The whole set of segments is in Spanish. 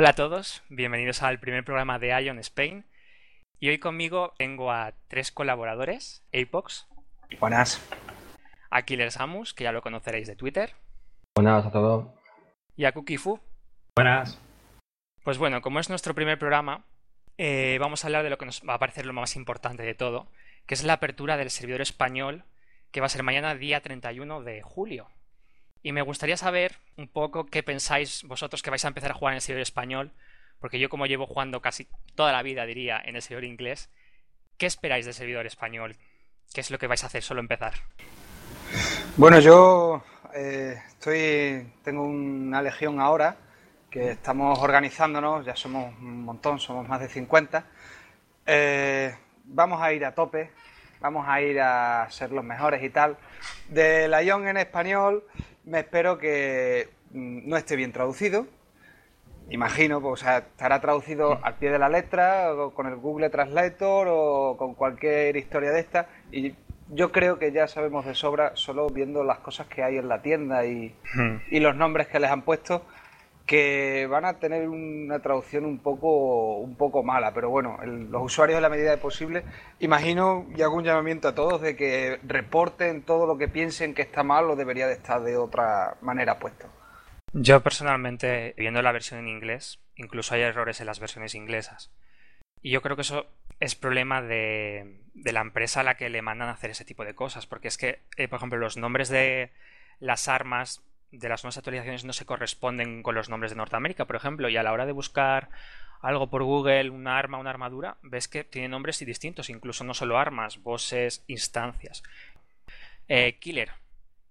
Hola a todos, bienvenidos al primer programa de Ion Spain. Y hoy conmigo tengo a tres colaboradores, Apox. Buenas. A Killer Samus, que ya lo conoceréis de Twitter. Buenas a todos. Y a Kukifu. Buenas. Pues bueno, como es nuestro primer programa, eh, vamos a hablar de lo que nos va a parecer lo más importante de todo, que es la apertura del servidor español, que va a ser mañana día 31 de julio. Y me gustaría saber un poco qué pensáis vosotros que vais a empezar a jugar en el servidor español, porque yo como llevo jugando casi toda la vida, diría, en el servidor inglés, ¿qué esperáis del servidor español? ¿Qué es lo que vais a hacer solo empezar? Bueno, yo eh, estoy, tengo una legión ahora que estamos organizándonos, ya somos un montón, somos más de 50. Eh, vamos a ir a tope, vamos a ir a ser los mejores y tal. De la en español, me espero que mm, no esté bien traducido. Imagino, pues, o sea, estará traducido al pie de la letra, o con el Google Translator o con cualquier historia de esta. Y yo creo que ya sabemos de sobra, solo viendo las cosas que hay en la tienda y, y los nombres que les han puesto, que van a tener una traducción un poco, un poco mala, pero bueno, los usuarios en la medida de posible, imagino y hago un llamamiento a todos de que reporten todo lo que piensen que está mal o debería de estar de otra manera puesto. Yo personalmente, viendo la versión en inglés, incluso hay errores en las versiones inglesas. Y yo creo que eso es problema de, de la empresa a la que le mandan a hacer ese tipo de cosas, porque es que, eh, por ejemplo, los nombres de las armas de las nuevas actualizaciones no se corresponden con los nombres de Norteamérica, por ejemplo, y a la hora de buscar algo por Google, una arma, una armadura, ves que tiene nombres distintos, incluso no solo armas, bosses, instancias. Eh, Killer,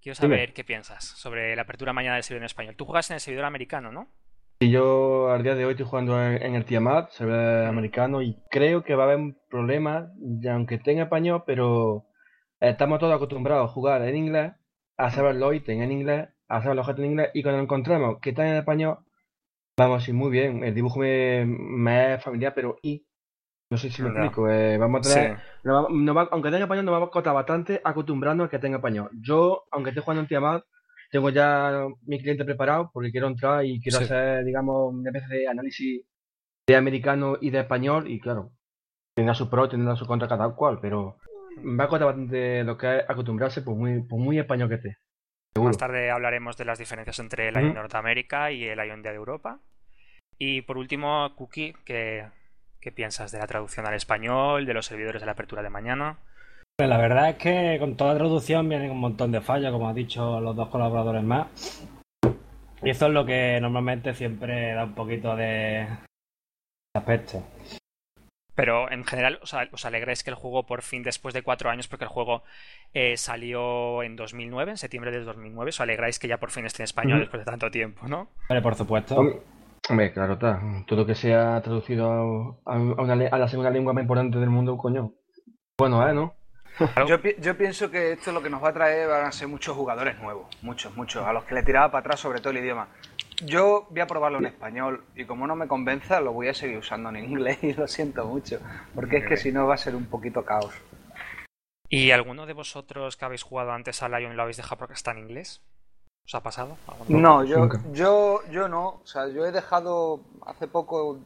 quiero saber Dime. qué piensas sobre la apertura mañana del servidor en español. Tú juegas en el servidor americano, ¿no? Y yo al día de hoy estoy jugando en, el Tiamat, server americano, y creo que va a haber un problema, ya aunque en español, pero estamos todos acostumbrados a jugar en inglés, a saber los ítems en inglés, a saber los objetos en inglés, y cuando encontramos que están en español, vamos a ir muy bien, el dibujo me, me es familiar, pero y no sé si lo explico, eh, vamos a tener, nos va- nos va- aunque tenga español, nos vamos a costar bastante acostumbrarnos a que tenga español. Yo, aunque esté jugando en Tiamat, tengo ya mi cliente preparado porque quiero entrar y quiero Sí. hacer, digamos, una especie de análisis de americano y de español. Y claro, tendrá su pro, tendrá su contra cada cual, pero me va a costar bastante lo que es acostumbrarse, por muy, por muy español que esté. Seguro. Más tarde hablaremos de las diferencias entre el Ujú. Ion de Norteamérica y el Ion de Europa. Y por último, Cookie, ¿qué, qué piensas de la traducción al español, de los servidores de la apertura de mañana? Pues la verdad es que con toda traducción vienen un montón de fallos, como han dicho los dos colaboradores más. Y eso es lo que normalmente siempre da un poquito de aspecto. Pero en general, ¿os, os alegráis que el juego por fin, después de cuatro años, porque el juego eh, salió en 2009, en septiembre de 2009, os alegráis que ya por fin esté en español después de tanto tiempo, ¿no? Pero por supuesto. Hom- Hombre, claro está. Todo que sea traducido a, a una a la segunda lengua más importante del mundo, coño. Bueno, ¿eh? ¿No? Yo, pi- yo pienso que esto lo que nos va a traer van a ser muchos jugadores nuevos, muchos, muchos, a los que le tiraba para atrás sobre todo el idioma. Yo voy a probarlo en español y como no me convenza lo voy a seguir usando en inglés y lo siento mucho, porque es que si no va a ser un poquito caos. ¿Y alguno de vosotros que habéis jugado antes al Ion lo habéis dejado porque está en inglés? ¿Os ha pasado? No, yo, yo, yo no, o sea, yo he dejado hace poco,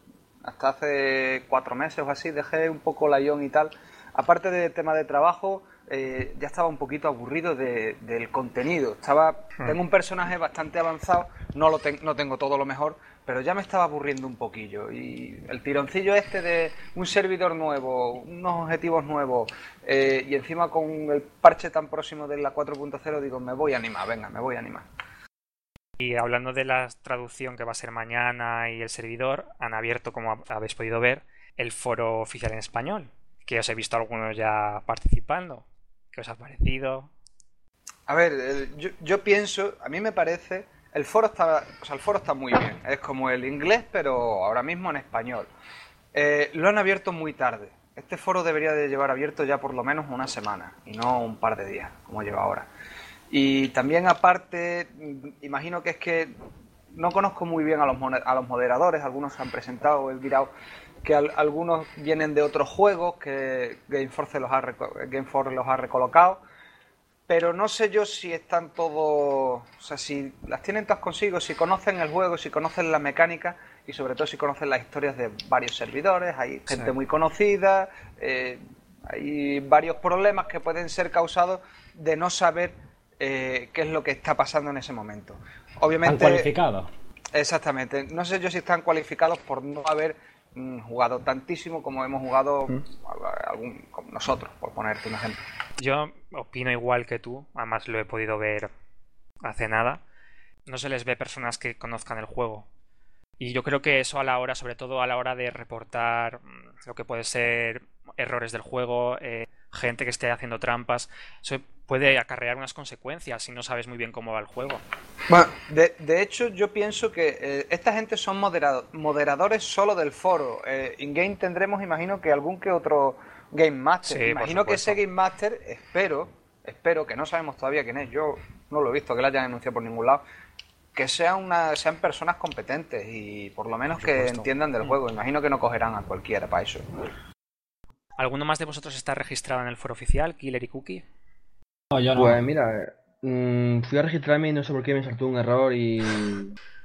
hasta hace cuatro meses o así, dejé un poco la Ion y tal. Aparte del tema de trabajo, eh, ya estaba un poquito aburrido de- del contenido. Estaba, tengo un personaje bastante avanzado, no lo ten- no tengo todo lo mejor, pero ya me estaba aburriendo un poquillo. Y el tironcillo este de un servidor nuevo, unos objetivos nuevos, eh, y encima con el parche tan próximo de la 4.0, digo, me voy a animar, venga, me voy a animar. Y hablando de la traducción que va a ser mañana y el servidor, han abierto, como habéis podido ver, el foro oficial en español, que os he visto algunos ya participando. ¿Qué os ha parecido? A ver, yo, pienso, a mí me parece, el foro está, o sea, el foro está muy bien. Es como el inglés, pero ahora mismo en español. Eh, lo han abierto muy tarde. Este foro debería de llevar abierto ya por lo menos una semana y no un par de días, como lleva ahora. Y también aparte, imagino que es que no conozco muy bien a los, a los moderadores, algunos se han presentado, he mirado que algunos vienen de otros juegos que Gameforce los ha, Gameforce los ha recolocado, pero no sé yo si están todos, o sea, si las tienen todas consigo, si conocen el juego, si conocen la mecánica y sobre todo si conocen las historias de varios servidores, hay gente muy conocida, eh, hay varios problemas que pueden ser causados de no saber eh, qué es lo que está pasando en ese momento. Obviamente. ¿Están cualificados? Exactamente. No sé yo si están cualificados por no haber jugado tantísimo como hemos jugado mm. algún, nosotros, por ponerte un ejemplo. Yo opino igual que tú, además lo he podido ver hace nada. No se les ve personas que conozcan el juego. Y yo creo que eso a la hora, sobre todo a la hora de reportar mm, lo que puede ser errores del juego, eh, gente que esté haciendo trampas, eso puede acarrear unas consecuencias si no sabes muy bien cómo va el juego. Bueno, de, hecho yo pienso que eh, esta gente son moderadores solo del foro. Eh, In-game tendremos, imagino que algún que otro Game Master. imagino que ese Game Master, espero, espero, que no sabemos todavía quién es, yo no lo he visto que lo hayan anunciado por ningún lado, que sean, una, sean personas competentes y por lo menos que entiendan del juego. Imagino que no cogerán a cualquiera para eso. ¿Alguno más de vosotros está registrado en el foro oficial, Killer y Cookie? No, yo no. Pues mira, mm, fui a registrarme y no sé por qué me saltó un error y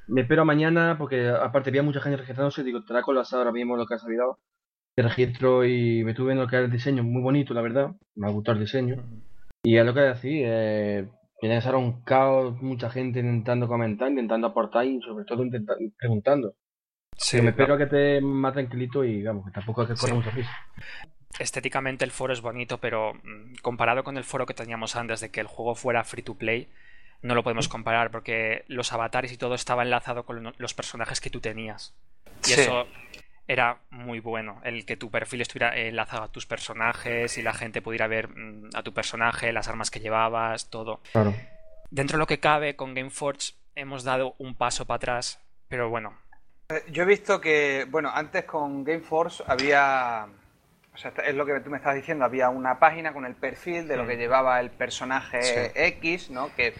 me espero mañana porque aparte había mucha gente registrándose digo, te la colapsado ahora mismo lo que ha salido. Te registro y me tuve en lo que era el diseño, muy bonito la verdad, me ha gustado el diseño. Y es lo que decía, eh, tiene que ser un caos, mucha gente intentando comentar, intentando aportar y sobre todo intentando, preguntando. Sí, me espero que te más tranquilito y vamos, que tampoco hay que correr mucho prisa. Estéticamente el foro es bonito, pero mm, comparado con el foro que teníamos antes de que el juego fuera free to play, no lo podemos comparar porque los avatares y todo estaba enlazado con los personajes que tú tenías. Y eso era muy bueno, el que tu perfil estuviera enlazado a tus personajes y la gente pudiera ver mm, a tu personaje, las armas que llevabas, todo. Claro. Dentro de lo que cabe, con Gameforge hemos dado un paso para atrás, pero bueno. Eh, yo he visto que, bueno, antes con Gameforce había, o sea, es lo que tú me estás diciendo, había una página con el perfil de lo que llevaba el personaje X, ¿no? Que,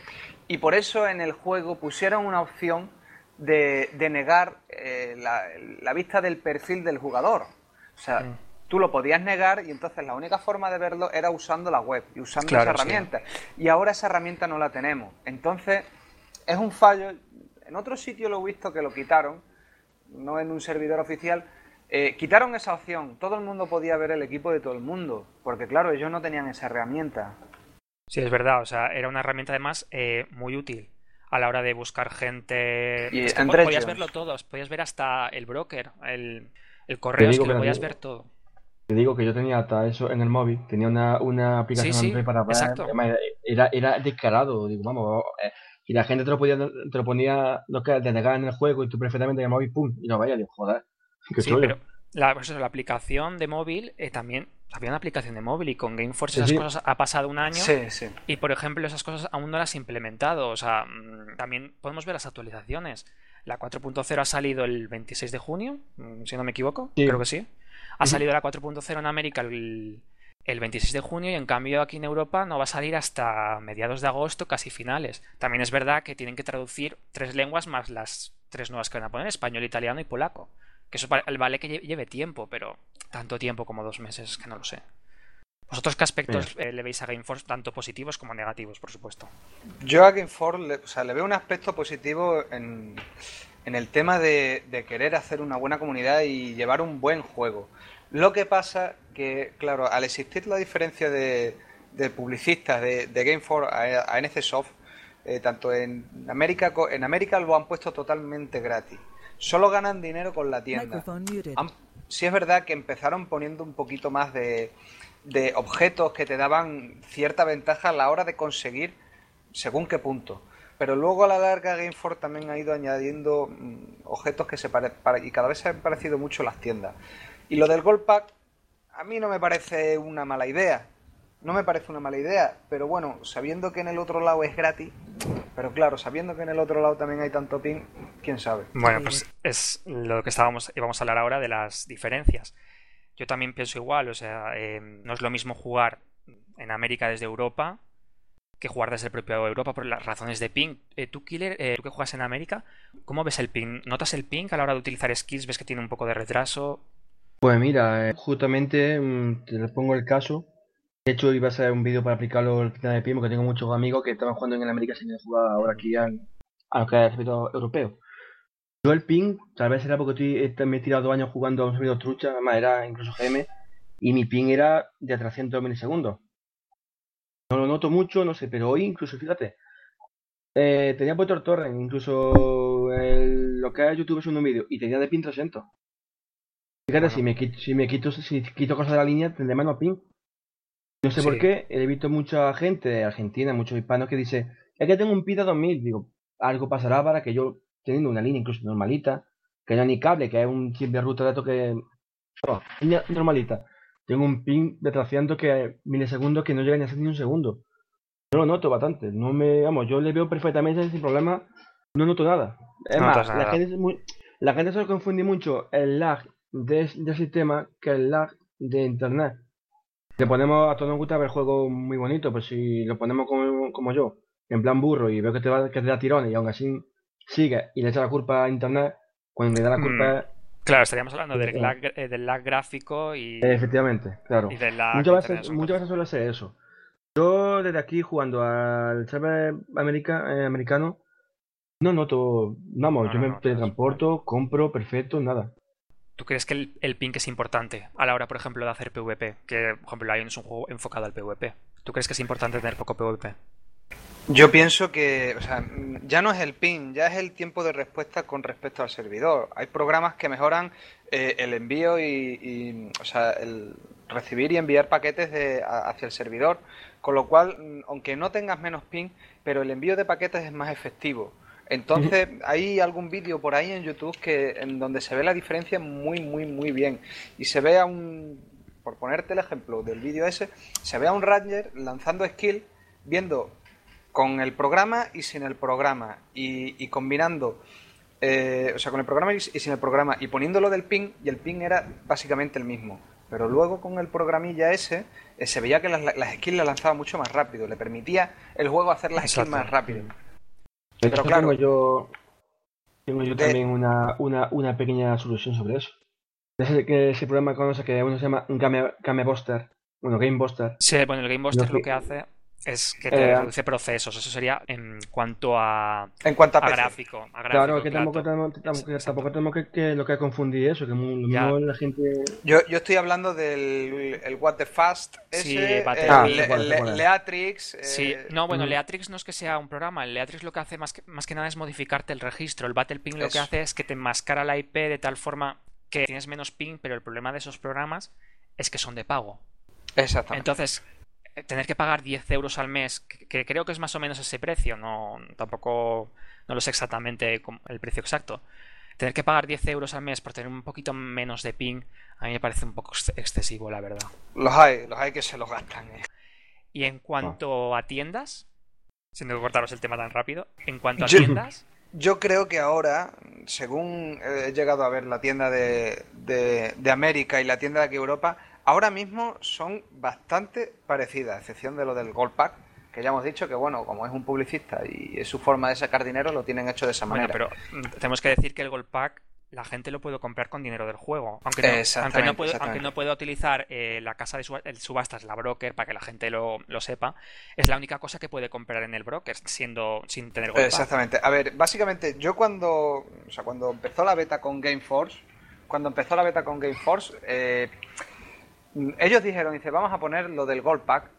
y por eso en el juego pusieron una opción de, negar eh, la, vista del perfil del jugador. O sea, mm. tú lo podías negar y entonces la única forma de verlo era usando la web y usando esa herramienta. Y ahora esa herramienta no la tenemos. Entonces, es un fallo. En otro sitio lo he visto que lo quitaron, no en un servidor oficial. Eh, quitaron esa opción. Todo el mundo podía ver el equipo de todo el mundo. Porque, claro, ellos no tenían esa herramienta. Sí, es verdad. O sea, era una herramienta además eh, muy útil a la hora de buscar gente. Y podías verlo todo, podías ver hasta el broker, el, el correo, es que, lo podías ver todo. Te digo que yo tenía hasta eso en el móvil, tenía una, una aplicación para ver, era, era descarado, digo, vamos, eh, y la gente te lo, podía, te lo ponía lo que en el juego y tú perfectamente en el móvil, pum, y no vaya, digo, joder. Sí, pero la, pues la aplicación de móvil eh, también había una aplicación de móvil y con Gameforce esas cosas ha pasado un año y por ejemplo esas cosas aún no las he implementado. O sea mm, también podemos ver las actualizaciones. La 4.0 ha salido el 26 de junio mm, si no me equivoco creo que sí. Ha salido la 4.0 en América el, el 26 de junio y en cambio aquí en Europa no va a salir hasta mediados de agosto casi finales. También es verdad que tienen que traducir tres lenguas más las tres nuevas que van a poner español italiano y polaco que eso vale que lleve tiempo, pero tanto tiempo como dos meses, que no lo sé. ¿Vosotros qué aspectos eh, le veis a Gameforce, tanto positivos como negativos, por supuesto? Yo a Gameforce le, o sea, le veo un aspecto positivo en, en el tema de, querer hacer una buena comunidad y llevar un buen juego. Lo que pasa que, claro, al existir la diferencia de, de publicistas de, de Gameforce a, a NCSoft, eh, tanto en América, en América lo han puesto totalmente gratis solo ganan dinero con la tienda. sí es verdad que empezaron poniendo un poquito más de, de objetos que te daban cierta ventaja a la hora de conseguir según qué punto. pero luego a la larga GameFort también ha ido añadiendo mm, objetos que se parecen y cada vez se han parecido mucho las tiendas. Y lo del Gold Pack a mí no me parece una mala idea. No me parece una mala idea, pero bueno, sabiendo que en el otro lado es gratis, pero claro, sabiendo que en el otro lado también hay tanto ping, quién sabe. Bueno, pues es lo que estábamos íbamos a hablar ahora de las diferencias. Yo también pienso igual, o sea, eh, no es lo mismo jugar en América desde Europa que jugar desde el propio Europa por las razones de ping. Eh, tú, Killer, eh, tú que juegas en América, ¿cómo ves el ping? ¿Notas el ping a la hora de utilizar skills? ¿Ves que tiene un poco de retraso? Pues mira, justamente mm, te pongo el caso. De hecho, iba a ser un vídeo para aplicarlo al final de ping porque tengo muchos amigos que estaban jugando en América sin jugar ahora aquí a lo que es el servidor europeo. Yo el ping, tal vez era porque estoy, me he tirado dos años jugando a un servidor trucha, además era incluso GM, y mi ping era de 300 milisegundos. No lo noto mucho, no sé, pero hoy incluso, fíjate, eh, tenía puesto el torrent, incluso lo que es YouTube es un vídeo, y tenía de ping 300. Fíjate, si me quito, si me quito, si quito cosas de la línea, tendré menos ping. No sé por qué, he visto mucha gente de Argentina, muchos hispanos que dice, es que tengo un ping de 2000, digo, algo pasará para que yo teniendo una línea incluso normalita, que no ni cable, que es un chip de ruta de datos que. Oh, línea normalita. Tengo un ping de 300 que milisegundos que no llega ni a ser ni un segundo. Yo lo noto bastante. No me, vamos, yo le veo perfectamente sin problema. No noto nada. Es más, la gente, la gente se confunde mucho el lag del sistema que el lag de internet. Le ponemos a todos nos gusta ver juegos muy bonitos, pues si lo ponemos como, como yo, en plan burro y veo que te, va, que te da tirones y aún así sigue y le echa la culpa a internet, cuando le da la culpa. Mm. Claro, estaríamos hablando del lag, eh, del lag gráfico y. Efectivamente, claro. muchas, veces, muchas veces suele ser eso. Yo desde aquí jugando al server eh, americano no noto, vamos, yo me teletransporto, compro, perfecto, nada. ¿Tú crees que el, el, ping es importante a la hora, por ejemplo, de hacer PvP? Que, por ejemplo, Lion es un juego enfocado al PvP. ¿Tú crees que es importante tener poco PvP? Yo pienso que, o sea, ya no es el ping, ya es el tiempo de respuesta con respecto al servidor. Hay programas que mejoran eh, el envío y, o sea, el recibir y enviar paquetes de, hacia el servidor, con lo cual, aunque no tengas menos ping, pero el envío de paquetes es más efectivo. Entonces, hay algún vídeo por ahí en YouTube que en donde se ve la diferencia muy, muy, muy bien. Y se ve a un, por ponerte el ejemplo del vídeo ese, se ve a un Ranger lanzando skill, viendo con el programa y sin el programa y, combinando, eh, o sea, con el programa y, sin el programa y poniéndolo del ping y el ping era básicamente el mismo. Pero luego con el programilla ese eh, se veía que las, skills las lanzaba mucho más rápido, le permitía el juego hacer las skills más rápido. Pero claro, tengo yo, tengo yo también una, una, una, pequeña solución sobre eso. Ese, que ese programa conoce que uno se llama Game, Game Buster, bueno, Game Buster. Sí, bueno, el Game Buster lo que hace es que te eh, reduce procesos. Eso sería en cuanto a, en cuanto a, gráfico, Claro, que tampoco, tenemos, tampoco que, lo que confundir eso, que la gente... Yo, yo estoy hablando del el What the Fast, ese, el, Leatrix... Sí, eh, no, bueno, mm. Leatrix no es que sea un programa, el Leatrix lo que hace más que, más que nada es modificarte el registro. El Battle Ping lo que hace es que te enmascara la IP de tal forma que tienes menos ping, pero el problema de esos programas es que son de pago. Exactamente. Entonces, tener que pagar 10 euros al mes, que, creo que es más o menos ese precio, no tampoco no lo sé exactamente el precio exacto. Tener que pagar 10 euros al mes por tener un poquito menos de ping, a mí me parece un poco excesivo, la verdad. Los hay, los hay que se los gastan. Eh. Y en cuanto a tiendas, sin cortaros el tema tan rápido, en cuanto a tiendas... Yo creo que ahora, según he llegado a ver la tienda de, de, de América y la tienda de aquí Europa, ahora mismo son bastante parecidas, a excepción de lo del Gold Pack, que ya hemos dicho que, bueno, como es un publicista y es su forma de sacar dinero, lo tienen hecho de esa manera. pero mm, tenemos que decir que el Gold Pack la gente lo puede comprar con dinero del juego. Aunque no, aunque no, puede, aunque no pueda utilizar eh, la casa de subastas, la broker, para que la gente lo, sepa, es la única cosa que puede comprar en el broker siendo sin tener Gold Exactamente. A ver, básicamente, yo cuando, o sea, cuando empezó la beta con Gameforce, cuando empezó la beta con Gameforce, eh, ellos dijeron, dice, vamos a poner lo del Gold Pack,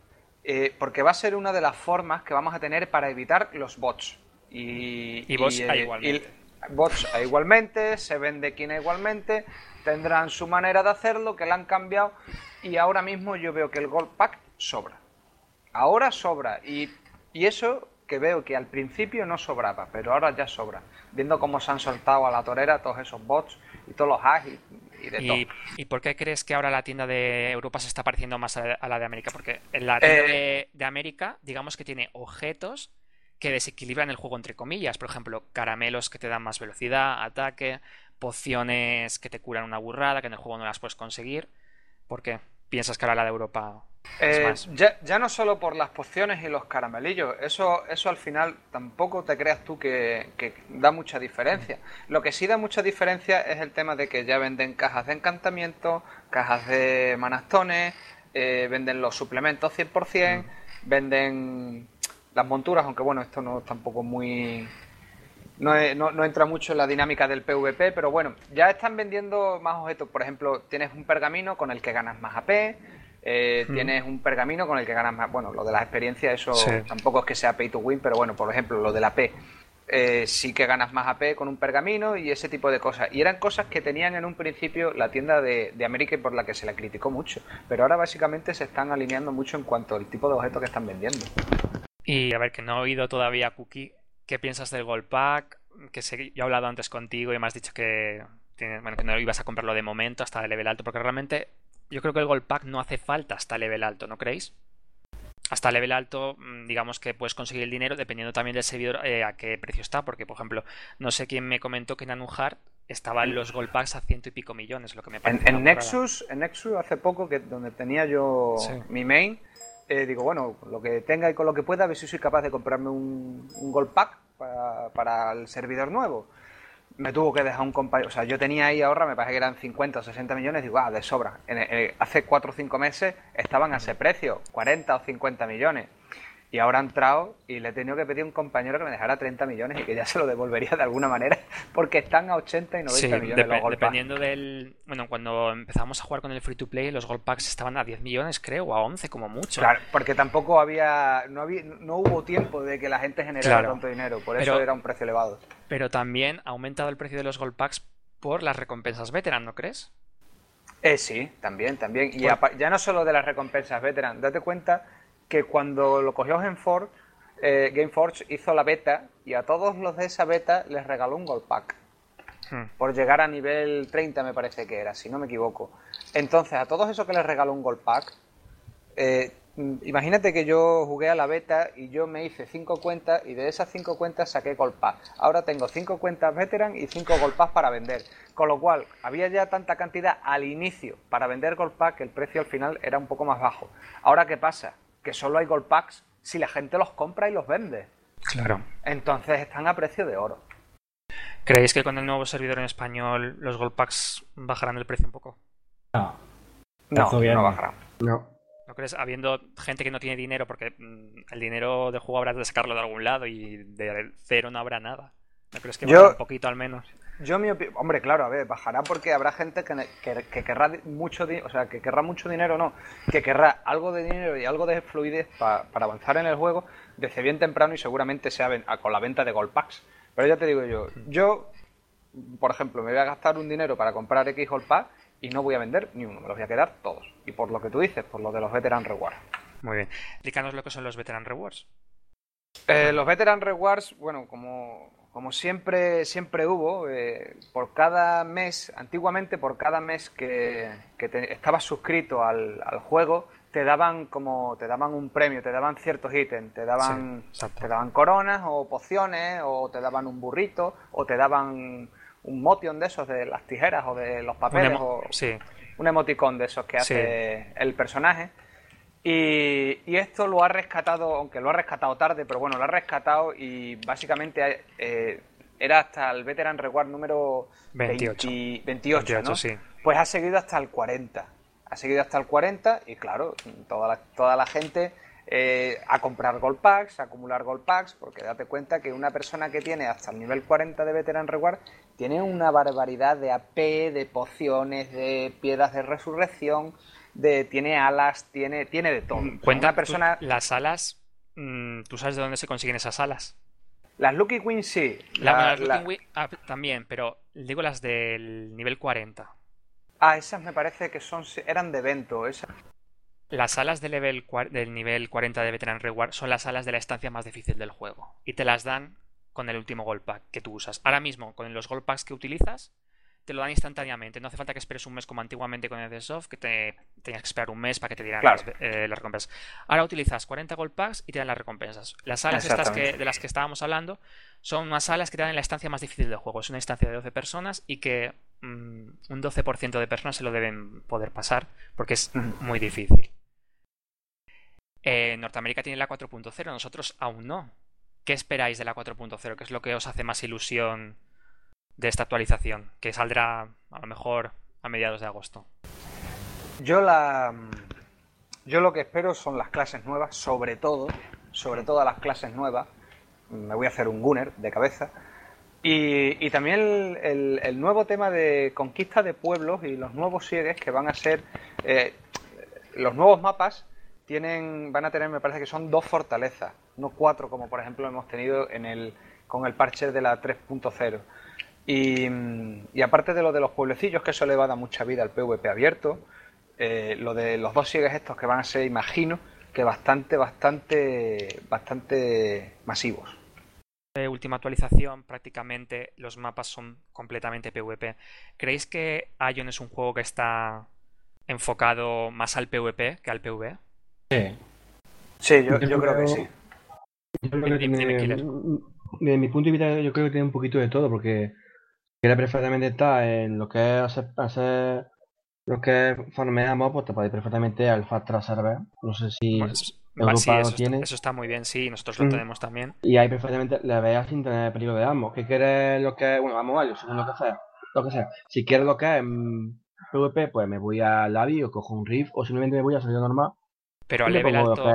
eh, porque va a ser una de las formas que vamos a tener para evitar los bots. Y, bots igualmente. bots igualmente, se vende quien igualmente, tendrán su manera de hacerlo, que la han cambiado, y ahora mismo yo veo que el Gold Pack sobra. Ahora sobra, y, y eso que veo que al principio no sobraba, pero ahora ya sobra. Viendo cómo se han soltado a la torera todos esos bots y todos los hacks y, de todo. ¿Y por qué crees que ahora la tienda de Europa se está pareciendo más a la de América? Porque en la tienda eh, de, América, digamos que tiene objetos que desequilibran el juego entre comillas. Por ejemplo, caramelos que te dan más velocidad, ataque, pociones que te curan una burrada, que en el juego no las puedes conseguir. ¿Por qué piensas que ahora la de Europa eh, ya, ya, no solo por las pociones y los caramelillos, eso, eso al final tampoco te creas tú que, da mucha diferencia. Lo que sí da mucha diferencia es el tema de que ya venden cajas de encantamiento, cajas de manastones, eh, venden los suplementos 100%, mm. venden las monturas, aunque bueno, esto no es tampoco muy... No, no, no, entra mucho en la dinámica del PvP, pero bueno, ya están vendiendo más objetos. Por ejemplo, tienes un pergamino con el que ganas más AP, eh, tienes un pergamino con el que ganas más. Bueno, lo de las experiencias, eso tampoco es que sea pay to win, pero bueno, por ejemplo, lo de la P. Eh, sí que ganas más AP con un pergamino y ese tipo de cosas. Y eran cosas que tenían en un principio la tienda de, de América y por la que se la criticó mucho. Pero ahora básicamente se están alineando mucho en cuanto al tipo de objetos que están vendiendo. Y a ver, que no he oído todavía Cookie. ¿Qué piensas del Gold Pack? Que sé, yo he hablado antes contigo y me has dicho que, bueno, que no ibas a comprarlo de momento hasta el level alto, porque realmente yo creo que el Gold Pack no hace falta hasta level alto, ¿no creéis? Hasta level alto, mm, digamos que puedes conseguir el dinero dependiendo también del servidor eh, a qué precio está, porque por ejemplo, no sé quién me comentó que en Anuhard estaban los Gold Packs a ciento y pico millones, lo que me parece. En, Nexus, en Nexus hace poco, que donde tenía yo mi main, eh, digo, bueno, lo que tenga y con lo que pueda, a ver si soy capaz de comprarme un, Gold Pack para, para el servidor nuevo me tuvo que dejar un compañero. O sea, yo tenía ahí ahorra, me parece que eran 50 o 60 millones, digo, ah, de sobra. hace 4 o 5 meses estaban a ese precio, 40 o 50 millones. Y ahora ha entrado y le he tenido que pedir a un compañero que me dejara 30 millones y que ya se lo devolvería de alguna manera, porque están a 80 y 90 millones los gold Dependiendo del. Bueno, cuando empezamos a jugar con el free to play, los gold packs estaban a 10 millones, creo, o a 11 como mucho. Claro, porque tampoco había. No, había, no hubo tiempo de que la gente generara tanto dinero, por eso era un precio elevado. Pero también ha aumentado el precio de los gold packs por las recompensas veteran, ¿no crees? Eh, sí, también, también. Y ya no solo de las recompensas veteran, date cuenta que cuando lo cogió Gameforge, eh, Gameforge hizo la beta y a todos los de esa beta les regaló un Gold Pack. Hmm. Por llegar a nivel 30 me parece que era, si no me equivoco. Entonces, a todos esos que les regaló un Gold Pack, eh, imagínate que yo jugué a la beta y yo me hice 5 cuentas y de esas 5 cuentas saqué Gold Pack. Ahora tengo 5 cuentas Veteran y 5 Gold Pack para vender. Con lo cual, había ya tanta cantidad al inicio para vender Gold Pack que el precio al final era un poco más bajo. Ahora, ¿qué pasa? Que solo hay gold packs si la gente los compra y los vende. Claro. Entonces están a precio de oro. ¿Creéis que con el nuevo servidor en español los gold packs bajarán el precio un poco? No. No, no bajarán. No. ¿No crees? Habiendo gente que no tiene dinero, porque mm, el dinero de juego habrá de sacarlo de algún lado y de cero no habrá nada. ¿No crees que Yo... un poquito al menos? Yo mi hombre, claro, a ver, bajará porque habrá gente que, que, querrá mucho, o sea, que querrá mucho dinero, no, que querrá algo de dinero y algo de fluidez para avanzar en el juego desde bien temprano y seguramente sea con la venta de Gold Packs. Pero ya te digo yo, yo, por ejemplo, me voy a gastar un dinero para comprar X Gold Pack y no voy a vender ni uno, me los voy a quedar todos. Y por lo que tú dices, por lo de los Veteran Rewards. Muy bien. Explícanos lo que son los Veteran Rewards. Eh, los Veteran Rewards, bueno, como como siempre, siempre hubo, eh, por cada mes, antiguamente por cada mes que, estabas suscrito al, juego, te daban como te daban un premio, te daban ciertos ítems, te daban te daban coronas o pociones o te daban un burrito o te daban un motion de esos de las tijeras o de los papeles o un emoticón de esos que hace el personaje. Y, esto lo ha rescatado, aunque lo ha rescatado tarde, pero bueno, lo ha rescatado y básicamente eh, era hasta el Veteran Reward número 28, 28, ¿no? Pues ha seguido hasta el 40. Ha seguido hasta el 40 y claro, toda la, toda la gente eh, a comprar Gold Packs, a acumular Gold Packs, porque date cuenta que una persona que tiene hasta el nivel 40 de Veteran Reward tiene una barbaridad de AP, de pociones, de piedras de resurrección de tiene alas, tiene, tiene de todo. Mm, cuenta, persona... las alas, mm, ¿tú sabes de dónde se consiguen esas alas? Las Lucky Wings sí. las Lucky ah, también, pero digo las del nivel 40. Ah, esas me parece que son eran de evento. Esas... Las salas de level del nivel 40 de Veteran Reward son las salas de la estancia más difícil del juego. Y te las dan con el último Gold Pack que tú usas. Ahora mismo, con los Gold Packs que utilizas, te lo dan instantáneamente. No hace falta que esperes un mes como antiguamente con el Soft, que te tenías que esperar un mes para que te dieran eh, las, recompensas. Ahora utilizas 40 Gold Packs y te dan las recompensas. Las salas estas que, de las que estábamos hablando son unas salas que te dan la estancia más difícil del juego. Es una instancia de 12 personas y que mm, un 12% de personas se lo deben poder pasar porque es muy difícil. Eh, Norteamérica tiene la 4.0, nosotros aún no. ¿Qué esperáis de la 4.0? ¿Qué es lo que os hace más ilusión de esta actualización? Que saldrá a lo mejor a mediados de agosto. Yo la. Yo lo que espero son las clases nuevas, sobre todo, sobre todo las clases nuevas. Me voy a hacer un gunner de cabeza. Y, también el, nuevo tema de conquista de pueblos y los nuevos siegues que van a ser eh, los nuevos mapas tienen, van a tener, me parece que son dos fortalezas, no cuatro como por ejemplo hemos tenido en el, con el parche de la 3.0. Y, aparte de lo de los pueblecillos, que eso le va a dar mucha vida al PvP abierto, eh, lo de los dos siegues estos que van a ser, imagino, que bastante, bastante, bastante masivos. De última actualización, prácticamente los mapas son completamente PvP. ¿Creéis que Ion es un juego que está enfocado más al PvP que al PvE? Sí. Sí, yo, creo que sí. desde mi punto de vista, yo creo que tiene un poquito de todo, porque quiere perfectamente estar en lo que es hacer, lo que es pues te puede perfectamente al Fast Server. No sé si pues, Europa lo tiene. Está, eso está muy bien, sí, nosotros lo mm. tenemos también. Y ahí perfectamente le veas sin tener peligro de ambos. ¿Qué quieres lo que bueno, vamos a según lo que sea. Lo que sea. Si quieres lo que es PvP, pues me voy a Lavi o cojo un Rift o simplemente me voy a salir normal pero a level alto.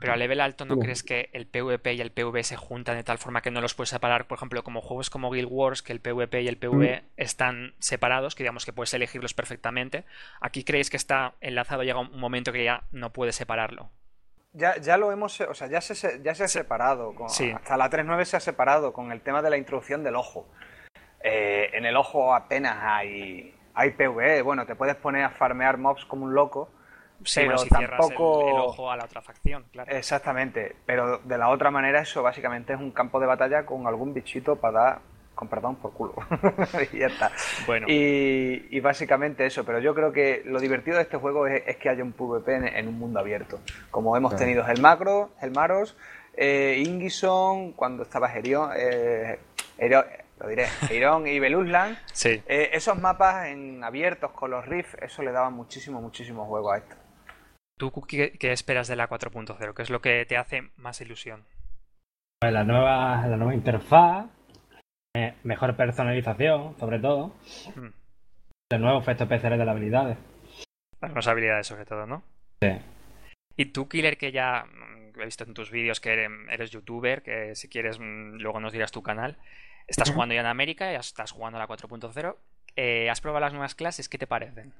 Pero a level alto no crees que el PvP y el PvE se juntan de tal forma que no los puedes separar, por ejemplo, como juegos como Guild Wars, que el PvP y el PvE mm. están separados, que digamos que puedes elegirlos perfectamente. Aquí creéis que está enlazado, llega un momento que ya no puedes separarlo. Ya, ya lo hemos, o sea, ya se, ya se ha separado. Hasta la 3.9 se ha separado con el tema de la introducción del ojo. Eh, en el ojo apenas hay, hay PvE. Bueno, te puedes poner a farmear mobs como un loco Sí, pero si tampoco... el, ojo a la otra facción, claro. Exactamente, pero de la otra manera eso básicamente es un campo de batalla con algún bichito para dar, con perdón, por culo. y ya está. Bueno. Y, básicamente eso, pero yo creo que lo divertido de este juego es, que haya un PvP en, un mundo abierto. Como hemos tenido el Macro, el Maros, eh, Ingison, cuando estaba Herion, eh, lo diré, Irón y Belusland. sí. Eh, esos mapas en abiertos con los riffs, eso le daba muchísimo, muchísimo juego a esto. ¿Tú qué, esperas de la 4.0? ¿Qué es lo que te hace más ilusión? Pues la nueva, la nueva interfaz, eh, mejor personalización, sobre todo. Hmm. El nuevo efecto especiales de las habilidades. Las nuevas habilidades, sobre todo, ¿no? Sí. Y tú, Killer, que ya mm, he visto en tus vídeos que eres youtuber, que si quieres mm, luego nos dirás tu canal. Estás jugando ya en América, ya estás jugando a la 4.0. Eh, ¿Has probado las nuevas clases? ¿Qué te parecen?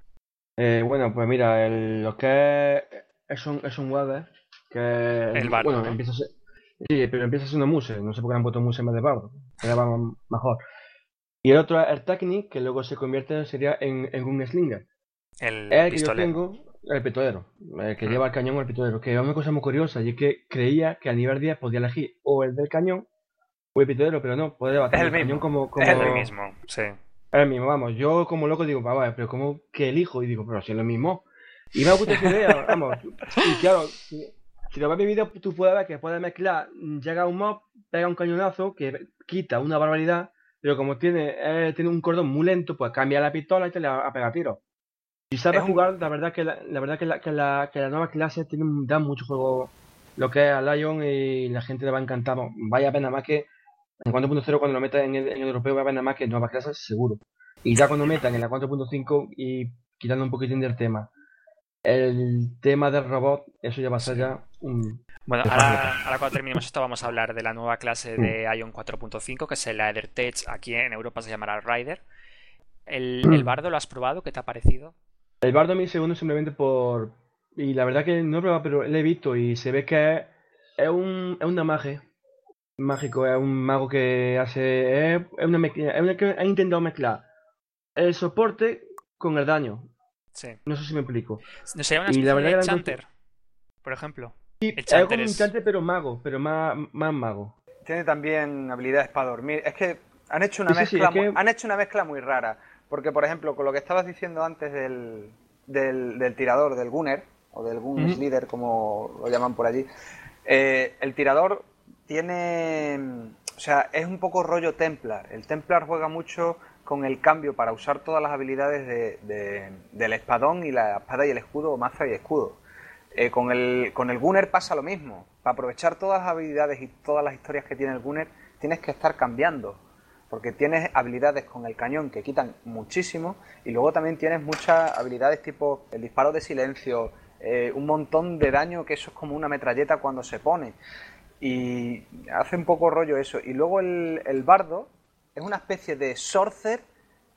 Eh, bueno, pues mira, lo que es, un, es un web que el bueno, empieza a ser, sí, pero empieza siendo muse, no sé por qué han puesto muse en vez de bardo, era mejor. Y el otro es el Technic, que luego se convierte sería en, en un Slinger. El, el que yo tengo, el pistolero, el que mm. lleva el cañón o el pistolero, que es una cosa muy curiosa, y es que creía que a nivel 10 podía elegir o el del cañón o el pistolero, pero no, puede batir el, cañón como, como... Es el mismo, sí. Es el mismo, vamos. Yo como loco digo, va, pero ¿cómo que elijo? Y digo, pero si es lo mismo. Y me gusta esa idea, vamos. Y claro, si, lo ves mi vídeo, tú puedes ver que puedes mezclar, llega un mob, pega un cañonazo que quita una barbaridad, pero como tiene, eh, tiene un cordón muy lento, pues cambia la pistola y te le va a pegar tiro. Si sabes jugar, la verdad que la, verdad que la, que la, que la nueva clase tiene, da mucho juego lo que es a Lion y la gente le va a encantar. Vaya pena más que en 4.0 cuando lo metan en el, en el europeo va a haber nada más que nuevas clases, seguro. Y ya cuando metan en la 4.5 y quitando un poquitín del tema, el tema del robot, eso ya va a ser ya un... Bueno, ahora, cuando terminemos esto vamos a hablar de la nueva clase de mm. Ion 4.5, que es el EtherTech, aquí en Europa se llamará Rider. El, mm. ¿El, bardo lo has probado? ¿Qué te ha parecido? El bardo a mí segundo simplemente por... Y la verdad que no he probado, pero lo he visto y se ve que es, un, es una magia mágico, es un mago que hace. Es una mezcla, es una que ha intentado mezclar el soporte con el daño. Sí. No sé si me explico. ¿No sería una Y la verdad de que Chanter? Por ejemplo. Sí, El es Chanter como un es- chante, pero mago, pero más, más mago. Tiene también habilidades para dormir. Es que han hecho una Sí, sí, sí, mezcla, es que- han hecho una mezcla muy rara. Porque, por ejemplo, con lo que estabas diciendo antes del, del, del tirador, del gunner, o del gun Ujú. leader, como lo llaman por allí, eh, el tirador tiene. O sea, es un poco rollo Templar. El Templar juega mucho con el cambio para usar todas las habilidades de- de- del espadón y la espada y el escudo, o maza y escudo. Eh, con, el, con el Gunner pasa lo mismo. Para aprovechar todas las habilidades y todas las historias que tiene el Gunner, tienes que estar cambiando. Porque tienes habilidades con el cañón que quitan muchísimo. Y luego también tienes muchas habilidades tipo el disparo de silencio, eh, un montón de daño que eso es como una metralleta cuando se pone. Y hace un poco rollo eso. Y luego el, el bardo es una especie de sorcer.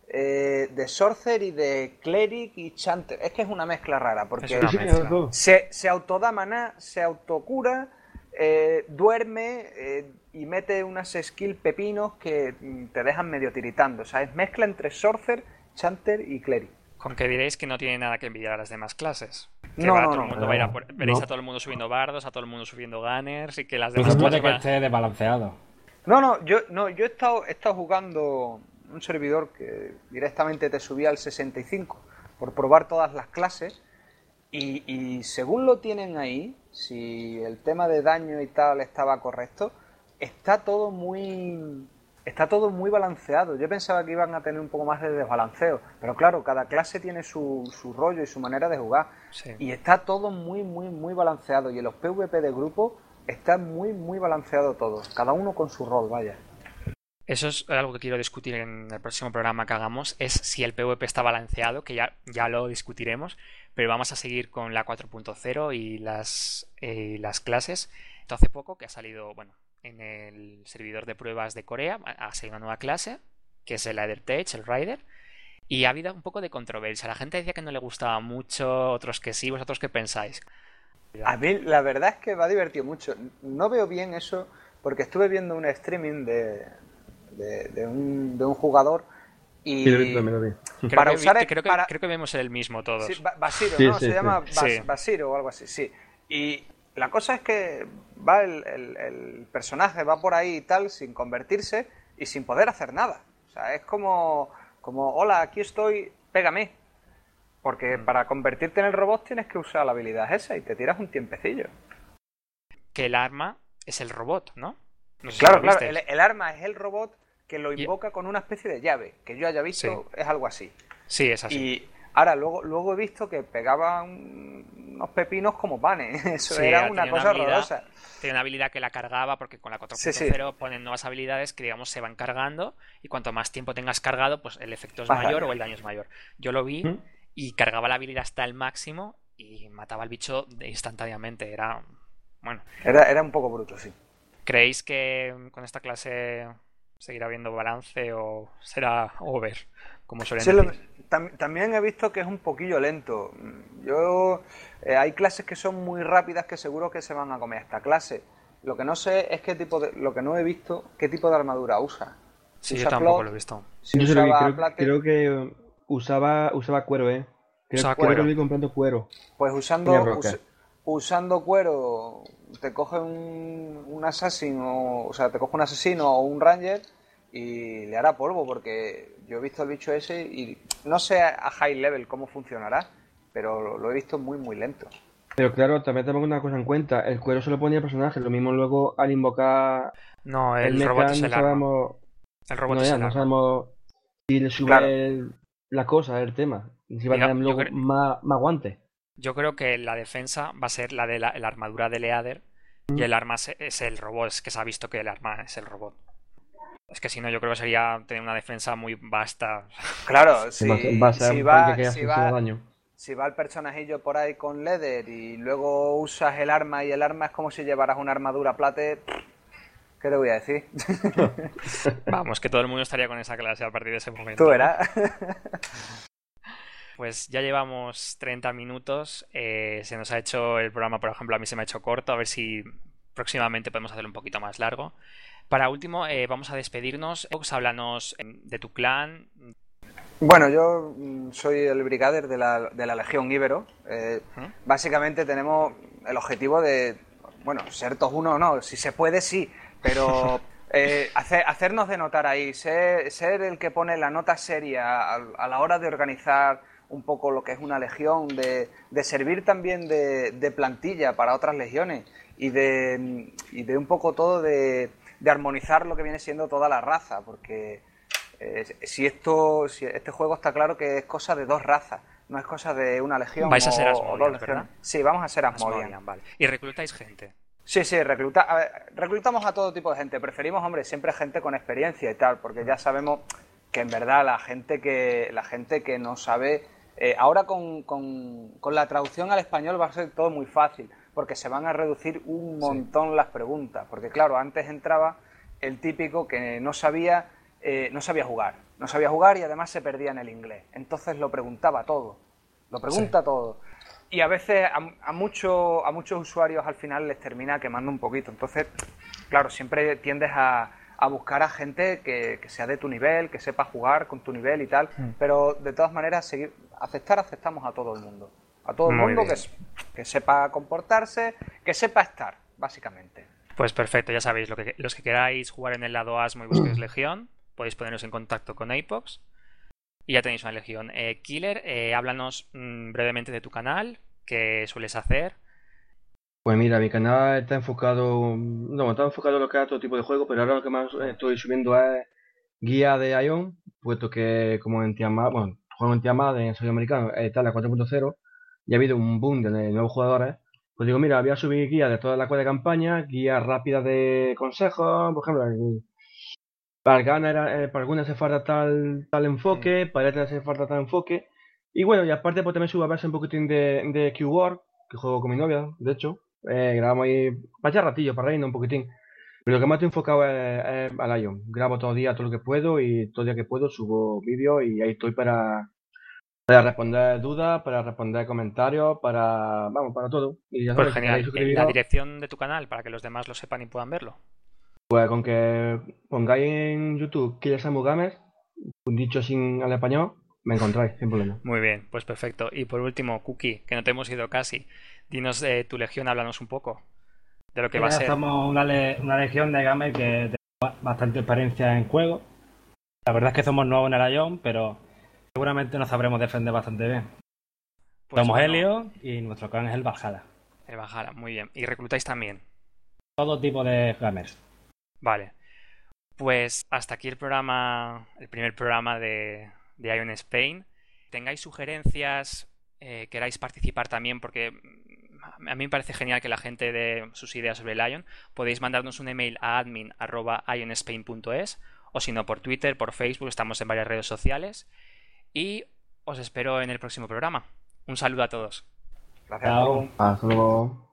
eh, de sorcer y de cleric y chanter. Es que es una mezcla rara. Porque mezcla. se, se autoda maná, se autocura, eh, duerme eh, y mete unas skill pepinos que te dejan medio tiritando. O sea, es mezcla entre Sorcerer, Chanter y Cleric. Con que diréis que no tiene nada que envidiar a las demás clases. Que No, no, todo el no, mundo va a ir a no. por- veréis No. a todo el mundo subiendo bardos, a todo el mundo subiendo gunners y que las demás clases que esté desbalanceado. No, no, yo, no, yo he, estado, he estado jugando un servidor que directamente te subía al 65 por probar todas las clases y, y según lo tienen ahí, si el tema de daño y tal estaba correcto, está todo muy está todo muy balanceado. Yo pensaba que iban a tener un poco más de desbalanceo, pero claro, cada clase tiene su, su rollo y su manera de jugar Sí. y está todo muy muy muy balanceado y en los PvP de grupo está muy muy balanceado todo, cada uno con su rol, vaya. Eso es algo que quiero discutir en el próximo programa que hagamos, es si el PvP está balanceado, que ya, ya lo discutiremos, pero vamos a seguir con la 4.0 y las, eh, las clases. Esto hace poco que ha salido, bueno, en el servidor de pruebas de Corea, ha ha salido una nueva clase, que es el Tech, el Rider, y ha habido un poco de controversia. La gente decía que no le gustaba mucho, otros que sí, vosotros qué pensáis. A mí la verdad es que me ha divertido mucho. No veo bien eso porque estuve viendo un streaming de, de, de un, de un jugador y... Sí, lo vi, también lo vi. Creo, Para que, usar creo, que, para- creo que vemos el mismo todos. Sí, Ba- Basiro, Sí, ¿no? sí, Se sí. llama Bas- Sí. Basiro o algo así, sí. Y la cosa es que va el, el- el personaje, va por ahí y tal, sin convertirse y sin poder hacer nada. O sea, es como, como hola, aquí estoy, pégame. Porque Mm. para convertirte en el robot tienes que usar la habilidad esa y te tiras un tiempecillo. Que el arma es el robot, ¿no? No sé si Claro, claro, el, el arma es el robot que lo Y- invoca con una especie de llave, que yo haya visto es algo así. Sí, es así. Ahora, luego, luego he visto que pegaba un- unos pepinos como panes. Eso Sí, era una una cosa habilidad. horrorosa. Tiene una habilidad que la cargaba porque con la 4.0 Sí, sí. ponen nuevas habilidades que digamos se van cargando y cuanto más tiempo tengas cargado pues el efecto es mayor o el daño es mayor. Yo lo vi ¿Mm? y cargaba la habilidad hasta el máximo y mataba al bicho de- instantáneamente. Era bueno. Era, era un poco bruto, sí. ¿Creéis que con esta clase seguirá habiendo balance o será over? Como suelen Sí, lo- decir. Tam- también he visto que es un poquillo lento. Yo eh, hay clases que son muy rápidas que seguro que se van a comer esta clase. Lo que no sé es qué tipo de, lo que no he visto, qué tipo de armadura usa. Sí, usa yo tampoco plot, lo he visto. Si Yo usaba creo, plate, creo que usaba, usaba cuero, ¿eh? Creo, Usaba creo que cuero. comprando cuero. Pues usando, us- usando cuero, te coge un, un assassin, o, o sea, te coge un asesino o un ranger y le hará polvo, porque yo he visto el bicho ese y no sé a high level cómo funcionará, pero lo, he visto muy, muy lento. Pero claro, también tenemos una cosa en cuenta. El cuero se lo ponía el personaje. Lo mismo luego al invocar No, el, robot es no el arma. sabemos, El robot no, es ya, el no arma. sabemos si le sube Claro. el- la cosa, el tema. Y si va a tener yo luego más, más guantes. Yo creo que la defensa va a ser la de la, la armadura de Leader y el arma es, es el robot. Es que se ha visto que el arma es el robot. Es que si no, yo creo que sería tener una defensa muy vasta. Claro, si, va, a ser- va a ser si un va, tanque que hace si mucho va- daño. si va el personajillo por ahí con leather y luego usas el arma y el arma es como si llevaras una armadura plate, ¿qué te voy a decir? Vamos, que todo el mundo estaría con esa clase a partir de ese momento. Tú verás. Pues ya llevamos 30 minutos. eh, se nos ha hecho el programa, por ejemplo, a mí se me ha hecho corto. A ver si próximamente podemos hacerlo un poquito más largo. Para último, eh, vamos a despedirnos. Ox, háblanos eh, de tu clan. Bueno, yo mm, soy el brigadier de la, de la Legión Ibero. Eh, básicamente tenemos el objetivo de, bueno, ser todos uno o no, si se puede, sí, pero eh, hacer, hacernos de notar ahí, ser, ser, el que pone la nota seria a, la hora de organizar un poco lo que es una legión, de, de servir también de, de, plantilla para otras legiones y de, y de un poco todo de, de armonizar lo que viene siendo toda la raza, porque eh, si esto, si este juego está claro que es cosa de dos razas, no es cosa de una legión ¿Vais a ser o, dos legiones. Sí, vamos a ser Asmodian. Vale. ¿Y reclutáis gente? Sí, sí, recluta, reclutamos a todo tipo de gente. Preferimos, hombre, siempre gente con experiencia y tal, porque ya sabemos que en verdad la gente que, la gente que no sabe... Eh, ahora con, con, con, la traducción al español va a ser todo muy fácil, porque se van a reducir un montón las preguntas. Porque claro, antes entraba el típico que no sabía eh, no sabía jugar. No sabía jugar y además se perdía en el inglés. Entonces lo preguntaba todo. Lo pregunta todo. Y a veces a, a, a muchos usuarios al final les termina quemando un poquito. Entonces, claro, siempre tiendes a, a buscar a gente que, que, sea de tu nivel, que sepa jugar con tu nivel y tal. Mm. Pero de todas maneras, seguir, aceptar, aceptamos a todo el mundo. A todo el mundo que, que, sepa comportarse, que sepa estar, básicamente. Pues perfecto, ya sabéis, lo que, los que queráis jugar en el lado Asmo y busquéis Legión, podéis poneros en contacto con Apox. Y ya tenéis una legión. Eh, Killer, eh, háblanos mmm, brevemente de tu canal, qué sueles hacer. Pues mira, mi canal está enfocado, no, está enfocado en lo que es todo tipo de juego, pero ahora lo que más estoy subiendo es guía de Ion, puesto que como en Tiamat, bueno, juego en Tiamat, en soy americano, está la 4.0 y ha habido un boom de nuevos jugadores, pues digo, mira, voy a subir guía de toda la cueva de campaña, guía rápida de consejos, por ejemplo, para, ganar, eh, para algunas hace falta tal, tal enfoque, para otras hace falta tal enfoque. Y bueno, y aparte pues también subo a veces un poquitín de, de Q-War, que juego con mi novia, de hecho. Eh, grabamos ahí, para ratillo, para reírnos un poquitín. Pero lo que más estoy enfocado es, es al Ion. Grabo todo el día todo lo que puedo y todo el día que puedo subo vídeos y ahí estoy para, para responder dudas, para responder comentarios, para vamos, para todo. Y ya pues genial. ¿La dirección de tu canal para que los demás lo sepan y puedan verlo? Pues con que pongáis en YouTube Killer Samu Games, un dicho sin al español, me encontráis, sin problema. Muy bien, pues perfecto. Y por último, Cookie, que no te hemos ido casi. Dinos de tu legión, háblanos un poco de lo que va a ser. Somos una, le una legión de gamers que tenemos bastante experiencia en juego. La verdad es que somos nuevos en el Ion, pero seguramente nos sabremos defender bastante bien. Pues somos bueno. Helio y nuestro clan es el Valhalla. El Valhalla, muy bien. ¿Y reclutáis también? Todo tipo de gamers. Vale. Pues hasta aquí el programa, el primer programa de, de Ion Spain. Tengáis sugerencias, eh, queráis participar también, porque mm, a mí me parece genial que la gente dé sus ideas sobre el Ion. Podéis mandarnos un email a admin.ionspain.es o si no por Twitter, por Facebook, estamos en varias redes sociales. Y os espero en el próximo programa. Un saludo a todos. Gracias. Chao. Hasta luego.